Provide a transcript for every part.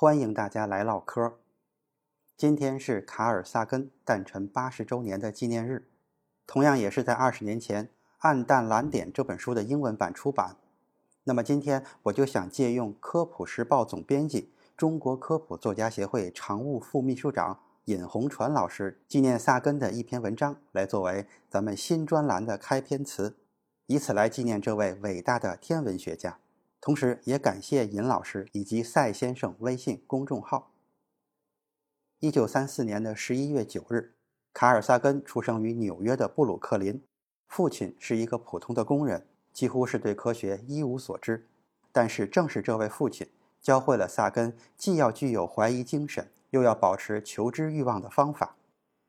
欢迎大家来唠嗑。今天是卡尔萨根诞辰八十周年的纪念日，同样也是在二十年前，《暗淡蓝点》这本书的英文版出版。那么今天我就想借用《科普时报》总编辑、中国科普作家协会常务副秘书长尹红传老师纪念萨根的一篇文章，来作为咱们新专栏的开篇词，以此来纪念这位伟大的天文学家。同时，也感谢尹老师以及赛先生微信公众号。一九三四年的十一月九日，卡尔萨根出生于纽约的布鲁克林，父亲是一个普通的工人，几乎是对科学一无所知。但是，正是这位父亲教会了萨根既要具有怀疑精神，又要保持求知欲望的方法。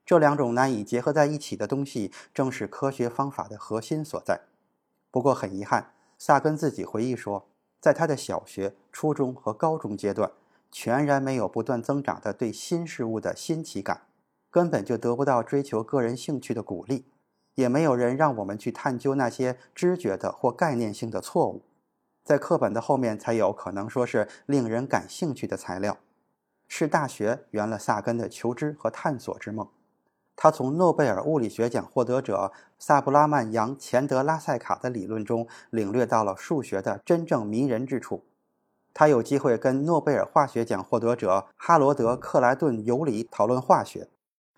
这两种难以结合在一起的东西，正是科学方法的核心所在。不过，很遗憾，萨根自己回忆说。在他的小学、初中和高中阶段，全然没有不断增长的对新事物的新奇感，根本就得不到追求个人兴趣的鼓励，也没有人让我们去探究那些知觉的或概念性的错误，在课本的后面才有可能说是令人感兴趣的材料，是大学圆了萨根的求知和探索之梦。他从诺贝尔物理学奖获得者萨布拉曼扬·钱德拉塞卡的理论中领略到了数学的真正迷人之处。他有机会跟诺贝尔化学奖获得者哈罗德·克莱顿尤里讨论化学。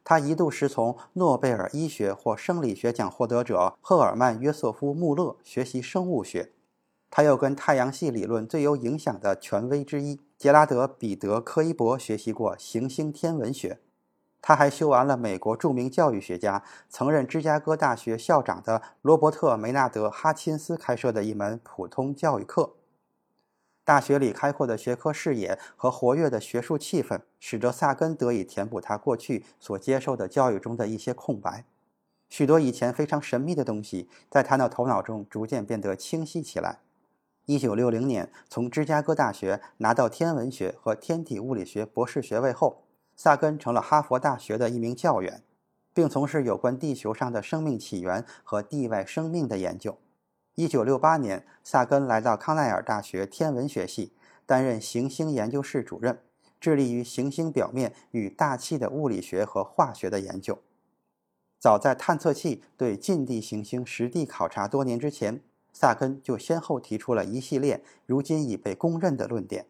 他一度师从诺贝尔医学或生理学奖获得者赫尔曼·约瑟夫·穆勒学习生物学。他又跟太阳系理论最有影响的权威之一杰拉德·彼得·柯伊伯学习过行星天文学。他还修完了美国著名教育学家、曾任芝加哥大学校长的罗伯特·梅纳德·哈钦斯开设的一门普通教育课。大学里开阔的学科视野和活跃的学术气氛，使得萨根得以填补他过去所接受的教育中的一些空白。许多以前非常神秘的东西，在他那头脑中逐渐变得清晰起来。一九六零年，从芝加哥大学拿到天文学和天体物理学博士学位后。萨根成了哈佛大学的一名教员，并从事有关地球上的生命起源和地外生命的研究。1968年，萨根来到康奈尔大学天文学系，担任行星研究室主任，致力于行星表面与大气的物理学和化学的研究。早在探测器对近地行星实地考察多年之前，萨根就先后提出了一系列如今已被公认的论点。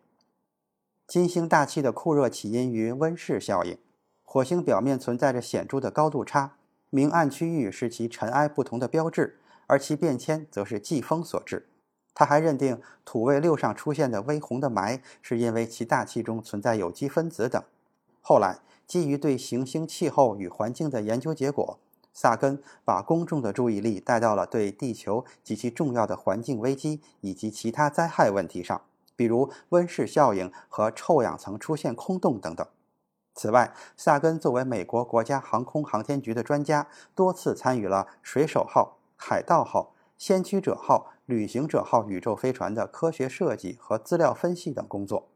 金星大气的酷热起因于温室效应，火星表面存在着显著的高度差，明暗区域是其尘埃不同的标志，而其变迁则是季风所致。他还认定土卫六上出现的微红的霾是因为其大气中存在有机分子等。后来，基于对行星气候与环境的研究结果，萨根把公众的注意力带到了对地球及其重要的环境危机以及其他灾害问题上。比如温室效应和臭氧层出现空洞等等。此外，萨根作为美国国家航空航天局的专家，多次参与了“水手号”“海盗号”“先驱者号”“旅行者号”宇宙飞船的科学设计和资料分析等工作，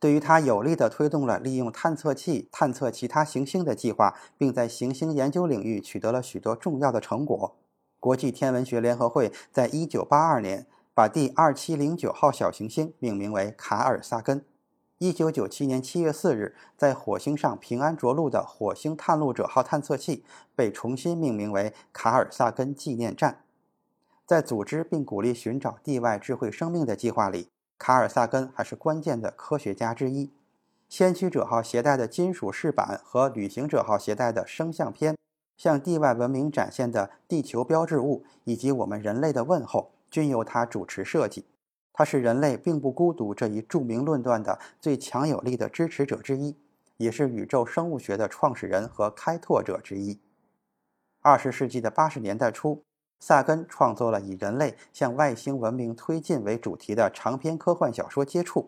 对于他有力地推动了利用探测器探测其他行星的计划，并在行星研究领域取得了许多重要的成果。国际天文学联合会在一九八二年。把第二七零九号小行星命名为卡尔萨根。一九九七年七月四日，在火星上平安着陆的火星探路者号探测器被重新命名为卡尔萨根纪念站。在组织并鼓励寻找地外智慧生命的计划里，卡尔萨根还是关键的科学家之一。先驱者号携带的金属饰板和旅行者号携带的声像片，向地外文明展现的地球标志物以及我们人类的问候。均由他主持设计，他是人类并不孤独这一著名论断的最强有力的支持者之一，也是宇宙生物学的创始人和开拓者之一。二十世纪的八十年代初，萨根创作了以人类向外星文明推进为主题的长篇科幻小说《接触》，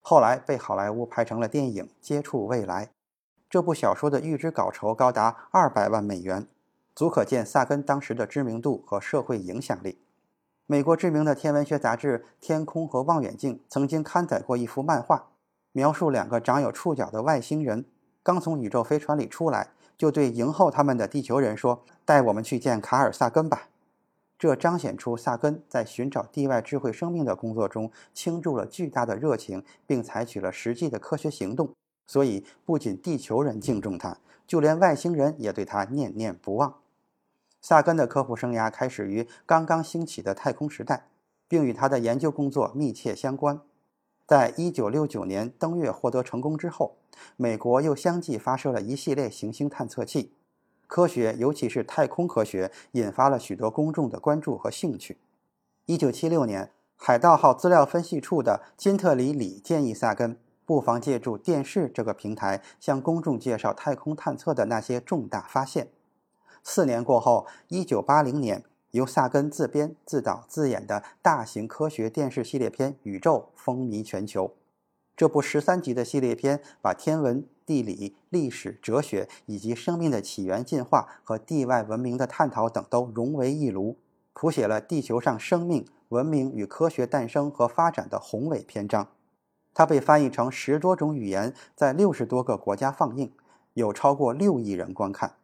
后来被好莱坞拍成了电影《接触未来》。这部小说的预支稿酬高达二百万美元，足可见萨根当时的知名度和社会影响力。美国知名的天文学杂志《天空和望远镜》曾经刊载过一幅漫画，描述两个长有触角的外星人刚从宇宙飞船里出来，就对迎候他们的地球人说：“带我们去见卡尔萨根吧。”这彰显出萨根在寻找地外智慧生命的工作中倾注了巨大的热情，并采取了实际的科学行动。所以，不仅地球人敬重他，就连外星人也对他念念不忘。萨根的科普生涯开始于刚刚兴起的太空时代，并与他的研究工作密切相关。在一九六九年登月获得成功之后，美国又相继发射了一系列行星探测器。科学，尤其是太空科学，引发了许多公众的关注和兴趣。一九七六年，海盗号资料分析处的金特里里建议萨根，不妨借助电视这个平台，向公众介绍太空探测的那些重大发现。四年过后，一九八零年，由萨根自编自导自演的大型科学电视系列片《宇宙》风靡全球。这部十三集的系列片把天文。地理、历史、哲学以及生命的起源、进化和地外文明的探讨等都融为一炉，谱写了地球上生命、文明与科学诞生和发展的宏伟篇章。它被翻译成十多种语言，在六十多个国家放映，有超过六亿人观看。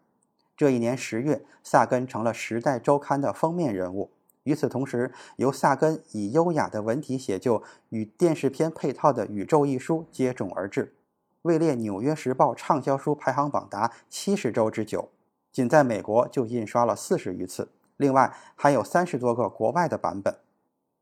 这一年十月，萨根成了《时代周刊》的封面人物。与此同时，由萨根以优雅的文体写就与电视片配套的《宇宙》一书接踵而至。位列《纽约时报》畅销书排行榜达七十周之久，仅在美国就印刷了四十余次。另外还有三十多个国外的版本。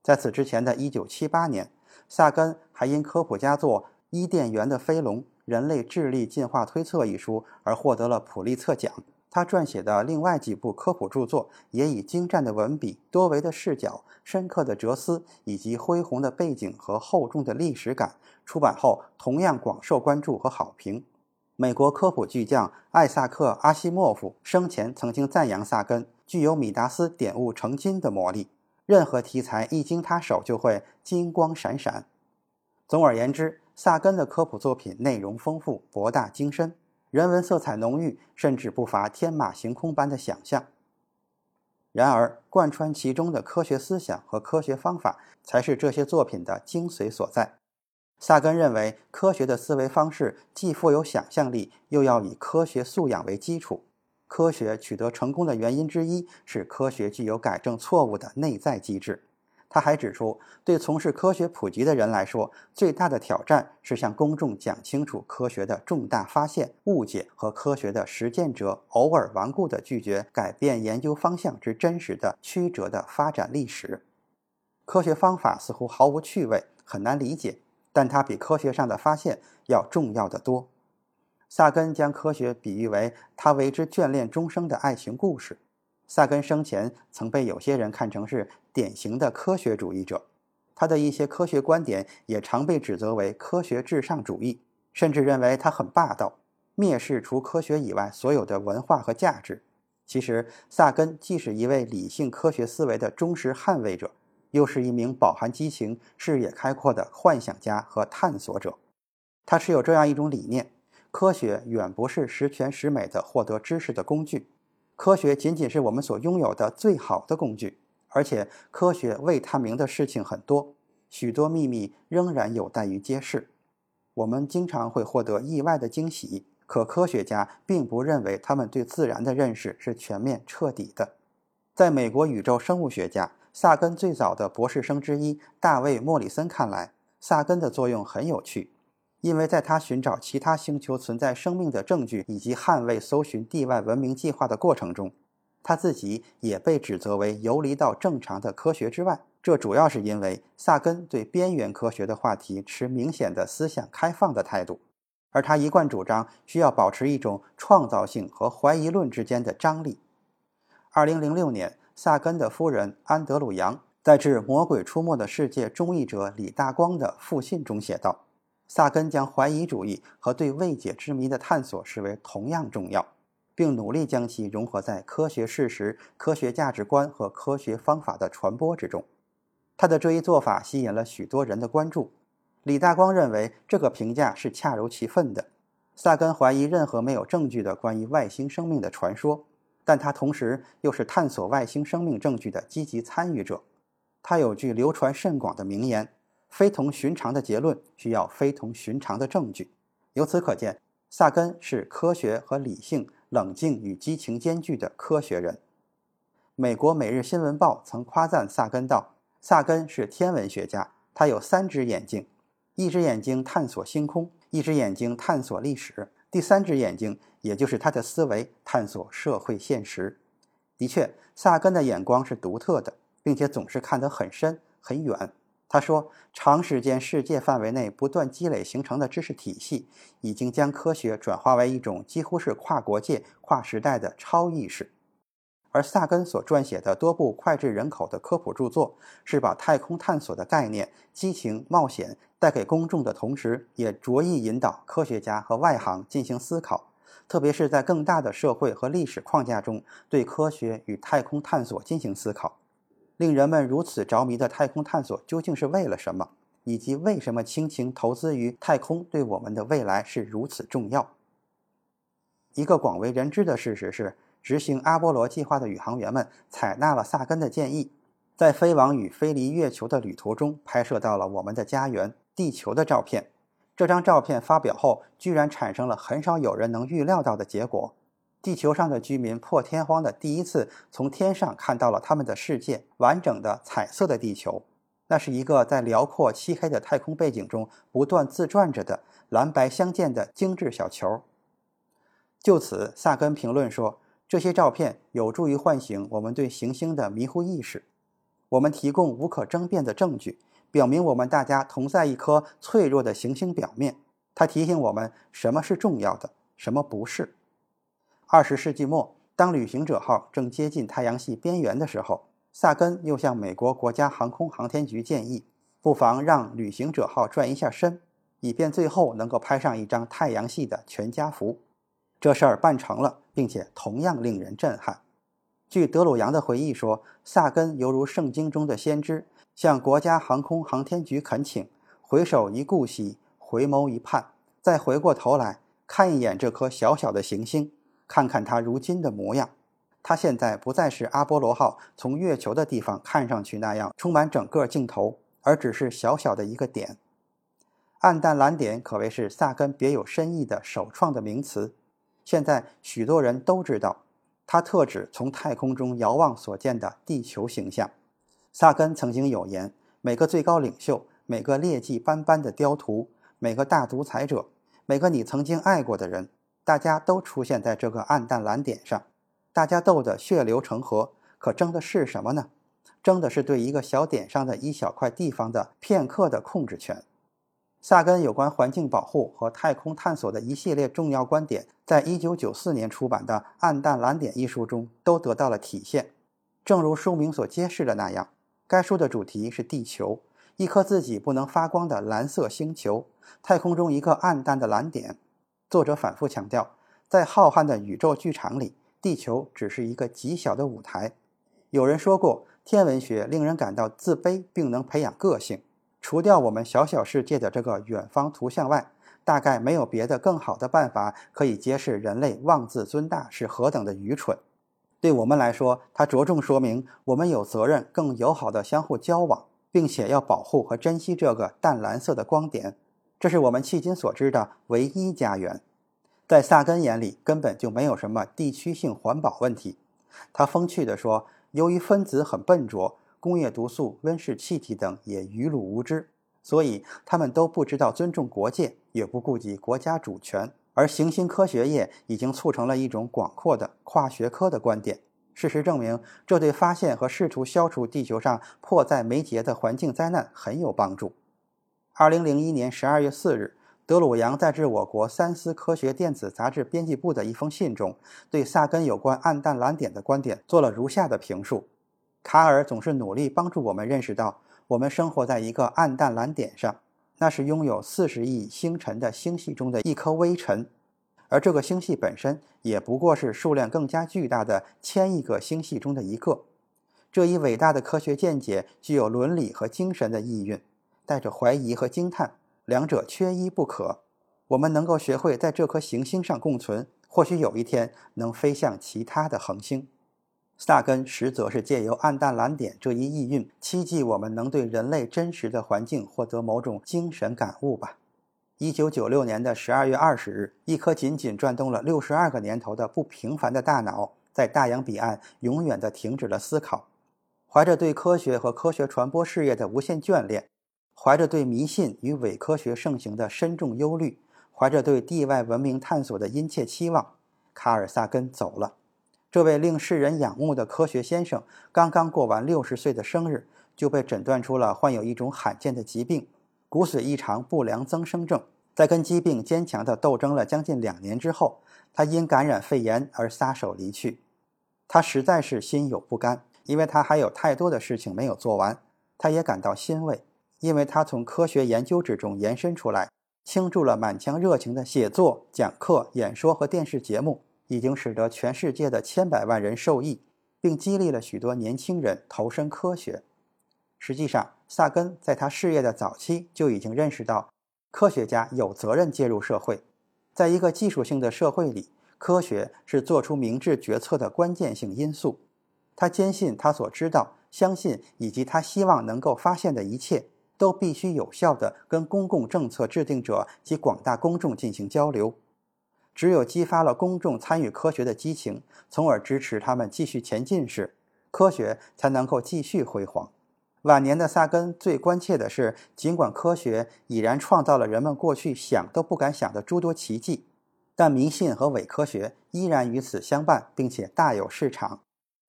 在此之前的一九七八年，萨根还因科普佳作《伊甸园的飞龙：人类智力进化推测》一书而获得了普利策奖。他撰写的另外几部科普著作也以精湛的文笔、多维的视角、深刻的哲思以及恢宏的背景和厚重的历史感。出版后同样广受关注和好评。美国科普巨匠艾萨克·阿西莫夫生前曾经赞扬萨根具有米达斯点物成金的魔力，任何题材一经他手就会金光闪闪。总而言之，萨根的科普作品内容丰富、博大精深，人文色彩浓郁，甚至不乏天马行空般的想象。然而，贯穿其中的科学思想和科学方法，才是这些作品的精髓所在。萨根认为，科学的思维方式既富有想象力，又要以科学素养为基础。科学取得成功的原因之一是科学具有改正错误的内在机制。他还指出，对从事科学普及的人来说，最大的挑战是向公众讲清楚科学的重大发现、误解和科学的实践者偶尔顽固地拒绝改变研究方向之真实的曲折的发展历史。科学方法似乎毫无趣味，很难理解。但它比科学上的发现要重要的多。萨根将科学比喻为他为之眷恋终生的爱情故事。萨根生前曾被有些人看成是典型的科学主义者，他的一些科学观点也常被指责为科学至上主义，甚至认为他很霸道，蔑视除科学以外所有的文化和价值。其实，萨根既是一位理性科学思维的忠实捍卫者。又是一名饱含激情、视野开阔的幻想家和探索者。他持有这样一种理念：科学远不是十全十美的获得知识的工具，科学仅仅是我们所拥有的最好的工具。而且，科学未探明的事情很多，许多秘密仍然有待于揭示。我们经常会获得意外的惊喜，可科学家并不认为他们对自然的认识是全面彻底的。在美国宇宙生物学家。萨根最早的博士生之一大卫·莫里森看来，萨根的作用很有趣，因为在他寻找其他星球存在生命的证据以及捍卫搜寻地外文明计划的过程中，他自己也被指责为游离到正常的科学之外。这主要是因为萨根对边缘科学的话题持明显的思想开放的态度，而他一贯主张需要保持一种创造性和怀疑论之间的张力。二零零六年。萨根的夫人安德鲁杨在致《魔鬼出没的世界》中译者李大光的复信中写道：“萨根将怀疑主义和对未解之谜的探索视为同样重要，并努力将其融合在科学事实、科学价值观和科学方法的传播之中。”他的这一做法吸引了许多人的关注。李大光认为这个评价是恰如其分的。萨根怀疑任何没有证据的关于外星生命的传说。但他同时又是探索外星生命证据的积极参与者。他有句流传甚广的名言：“非同寻常的结论需要非同寻常的证据。”由此可见，萨根是科学和理性、冷静与激情兼具的科学人。美国《每日新闻报》曾夸赞萨根道：“萨根是天文学家，他有三只眼睛，一只眼睛探索星空，一只眼睛探索历史，第三只眼睛，也就是他的思维，探索社会现实。”的确，萨根的眼光是独特的，并且总是看得很深很远。他说：“长时间世界范围内不断积累形成的知识体系，已经将科学转化为一种几乎是跨国界、跨时代的超意识。”而萨根所撰写的多部脍炙人口的科普著作，是把太空探索的概念、激情、冒险带给公众的同时，也着意引导科学家和外行进行思考，特别是在更大的社会和历史框架中，对科学与太空探索进行思考。令人们如此着迷的太空探索究竟是为了什么？以及为什么倾情投资于太空对我们的未来是如此重要？一个广为人知的事实是，执行阿波罗计划的宇航员们采纳了萨根的建议，在飞往与飞离月球的旅途中拍摄到了我们的家园——地球的照片。这张照片发表后，居然产生了很少有人能预料到的结果。地球上的居民破天荒的第一次从天上看到了他们的世界完整的彩色的地球，那是一个在辽阔漆黑的太空背景中不断自转着的蓝白相间的精致小球。就此，萨根评论说：“这些照片有助于唤醒我们对行星的迷糊意识，我们提供无可争辩的证据，表明我们大家同在一颗脆弱的行星表面。它提醒我们什么是重要的，什么不是。”二十世纪末，当旅行者号正接近太阳系边缘的时候，萨根又向美国国家航空航天局建议，不妨让旅行者号转一下身，以便最后能够拍上一张太阳系的全家福。这事儿办成了，并且同样令人震撼。据德鲁扬的回忆说，萨根犹如圣经中的先知，向国家航空航天局恳请，回首一顾兮，回眸一盼，再回过头来看一眼这颗小小的行星。看看它如今的模样，它现在不再是阿波罗号从月球的地方看上去那样充满整个镜头，而只是小小的一个点。暗淡蓝点可谓是萨根别有深意的首创的名词。现在许多人都知道，它特指从太空中遥望所见的地球形象。萨根曾经有言：每个最高领袖，每个劣迹斑斑的雕徒，每个大独裁者，每个你曾经爱过的人。大家都出现在这个暗淡蓝点上，大家斗得血流成河，可争的是什么呢？争的是对一个小点上的一小块地方的片刻的控制权。萨根有关环境保护和太空探索的一系列重要观点，在一九九四年出版的《暗淡蓝点》一书中都得到了体现。正如书名所揭示的那样，该书的主题是地球，一颗自己不能发光的蓝色星球，太空中一个暗淡的蓝点。作者反复强调，在浩瀚的宇宙剧场里，地球只是一个极小的舞台。有人说过，天文学令人感到自卑，并能培养个性。除掉我们小小世界的这个远方图像外，大概没有别的更好的办法可以揭示人类妄自尊大是何等的愚蠢。对我们来说，它着重说明我们有责任更友好的相互交往，并且要保护和珍惜这个淡蓝色的光点。这是我们迄今所知的唯一家园，在萨根眼里根本就没有什么地区性环保问题。他风趣地说：“由于分子很笨拙，工业毒素、温室气体等也愚鲁无知，所以他们都不知道尊重国界，也不顾及国家主权。而行星科学业已经促成了一种广阔的跨学科的观点。事实证明，这对发现和试图消除地球上迫在眉睫的环境灾难很有帮助。”二零零一年十二月四日，德鲁扬在致我国三思科学电子杂志编辑部的一封信中，对萨根有关暗淡蓝点的观点做了如下的评述：卡尔总是努力帮助我们认识到，我们生活在一个暗淡蓝点上，那是拥有四十亿星辰的星系中的一颗微尘，而这个星系本身也不过是数量更加巨大的千亿个星系中的一个。这一伟大的科学见解具有伦理和精神的意蕴。带着怀疑和惊叹，两者缺一不可。我们能够学会在这颗行星上共存，或许有一天能飞向其他的恒星。萨根实则是借由暗淡蓝点这一意蕴，期冀我们能对人类真实的环境获得某种精神感悟吧。一九九六年的十二月二十日，一颗仅仅转动了六十二个年头的不平凡的大脑。在大洋彼岸永远地停止了思考，怀着对科学和科学传播事业的无限眷恋，怀着对迷信与伪科学盛行的深重忧虑，怀着对地外文明探索的殷切期望，卡尔萨根走了。这位令世人仰慕的科学先生，刚刚过完六十岁的生日，就被诊断出了患有一种罕见的疾病——骨髓异常不良增生症。在跟疾病坚强地斗争了将近两年之后，他因感染肺炎而撒手离去。他实在是心有不甘，因为他还有太多的事情没有做完。他也感到欣慰，因为他从科学研究之中延伸出来，倾注了满腔热情的写作、讲课、演说和电视节目。已经使得全世界的千百万人受益，并激励了许多年轻人投身科学。实际上，萨根在他事业的早期就已经认识到，科学家有责任介入社会。在一个技术性的社会里，科学是做出明智决策的关键性因素。他坚信，他所知道、相信以及他希望能够发现的一切，都必须有效地跟公共政策制定者及广大公众进行交流。只有激发了公众参与科学的激情，从而支持他们继续前进时，科学才能够继续辉煌。晚年的萨根最关切的是，尽管科学已然创造了人们过去想都不敢想的诸多奇迹，但迷信和伪科学依然与此相伴，并且大有市场。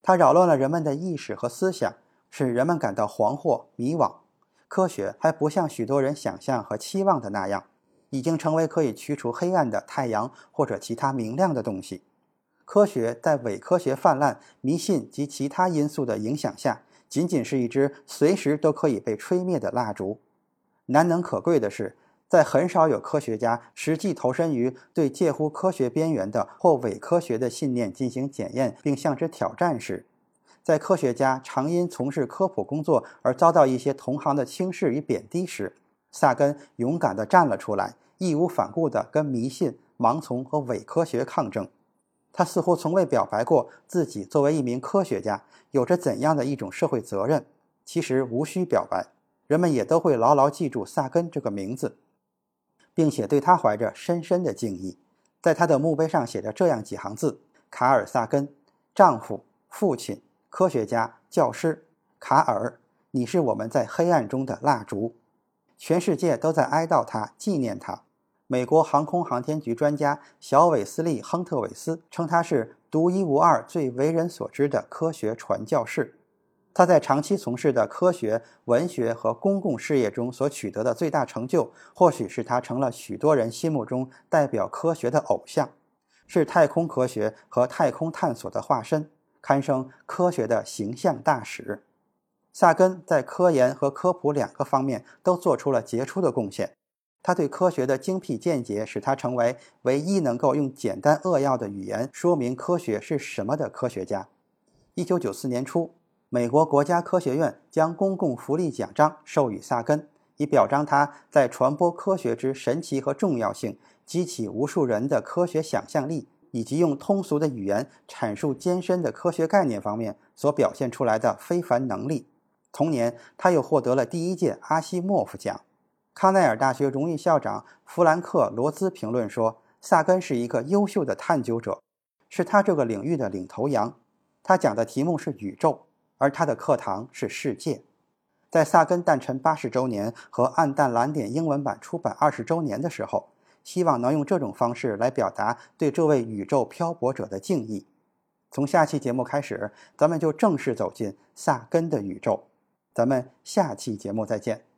它扰乱了人们的意识和思想，使人们感到惶惑迷惘。科学还不像许多人想象和期望的那样。已经成为可以驱除黑暗的太阳或者其他明亮的东西。科学在伪科学泛滥、迷信及其他因素的影响下，仅仅是一支随时都可以被吹灭的蜡烛。难能可贵的是，在很少有科学家实际投身于对介乎科学边缘的或伪科学的信念进行检验并向之挑战时，在科学家常因从事科普工作而遭到一些同行的轻视与贬低时，萨根勇敢地站了出来，义无反顾地跟迷信、盲从和伪科学抗争。他似乎从未表白过自己作为一名科学家有着怎样的一种社会责任。其实无需表白，人们也都会牢牢记住萨根这个名字，并且对他怀着深深的敬意。在他的墓碑上写着这样几行字：“卡尔·萨根，丈夫、父亲、科学家、教师。卡尔，你是我们在黑暗中的蜡烛。”全世界都在哀悼他，纪念他。美国航空航天局专家小韦斯利·亨特韦斯称他是独一无二、最为人所知的科学传教士。他在长期从事的科学、文学和公共事业中所取得的最大成就，或许是他成了许多人心目中代表科学的偶像，是太空科学和太空探索的化身，堪称科学的形象大使。萨根在科研和科普两个方面都做出了杰出的贡献。他对科学的精辟见解，使他成为唯一能够用简单扼要的语言说明科学是什么的科学家。一九九四年初，美国国家科学院将公共福利奖章授予萨根，以表彰他在传播科学之神奇和重要性、激起无数人的科学想象力，以及用通俗的语言阐述艰深的科学概念方面所表现出来的非凡能力。同年，他又获得了第一届阿西莫夫奖。康奈尔大学荣誉校长弗兰克·罗兹评论说：“萨根是一个优秀的探究者，是他这个领域的领头羊。他讲的题目是宇宙，而他的课堂是世界。”在萨根诞辰八十周年和《暗淡蓝点》英文版出版二十周年的时候，希望能用这种方式来表达对这位宇宙漂泊者的敬意。从下期节目开始，咱们就正式走进萨根的宇宙。咱们下期节目再见。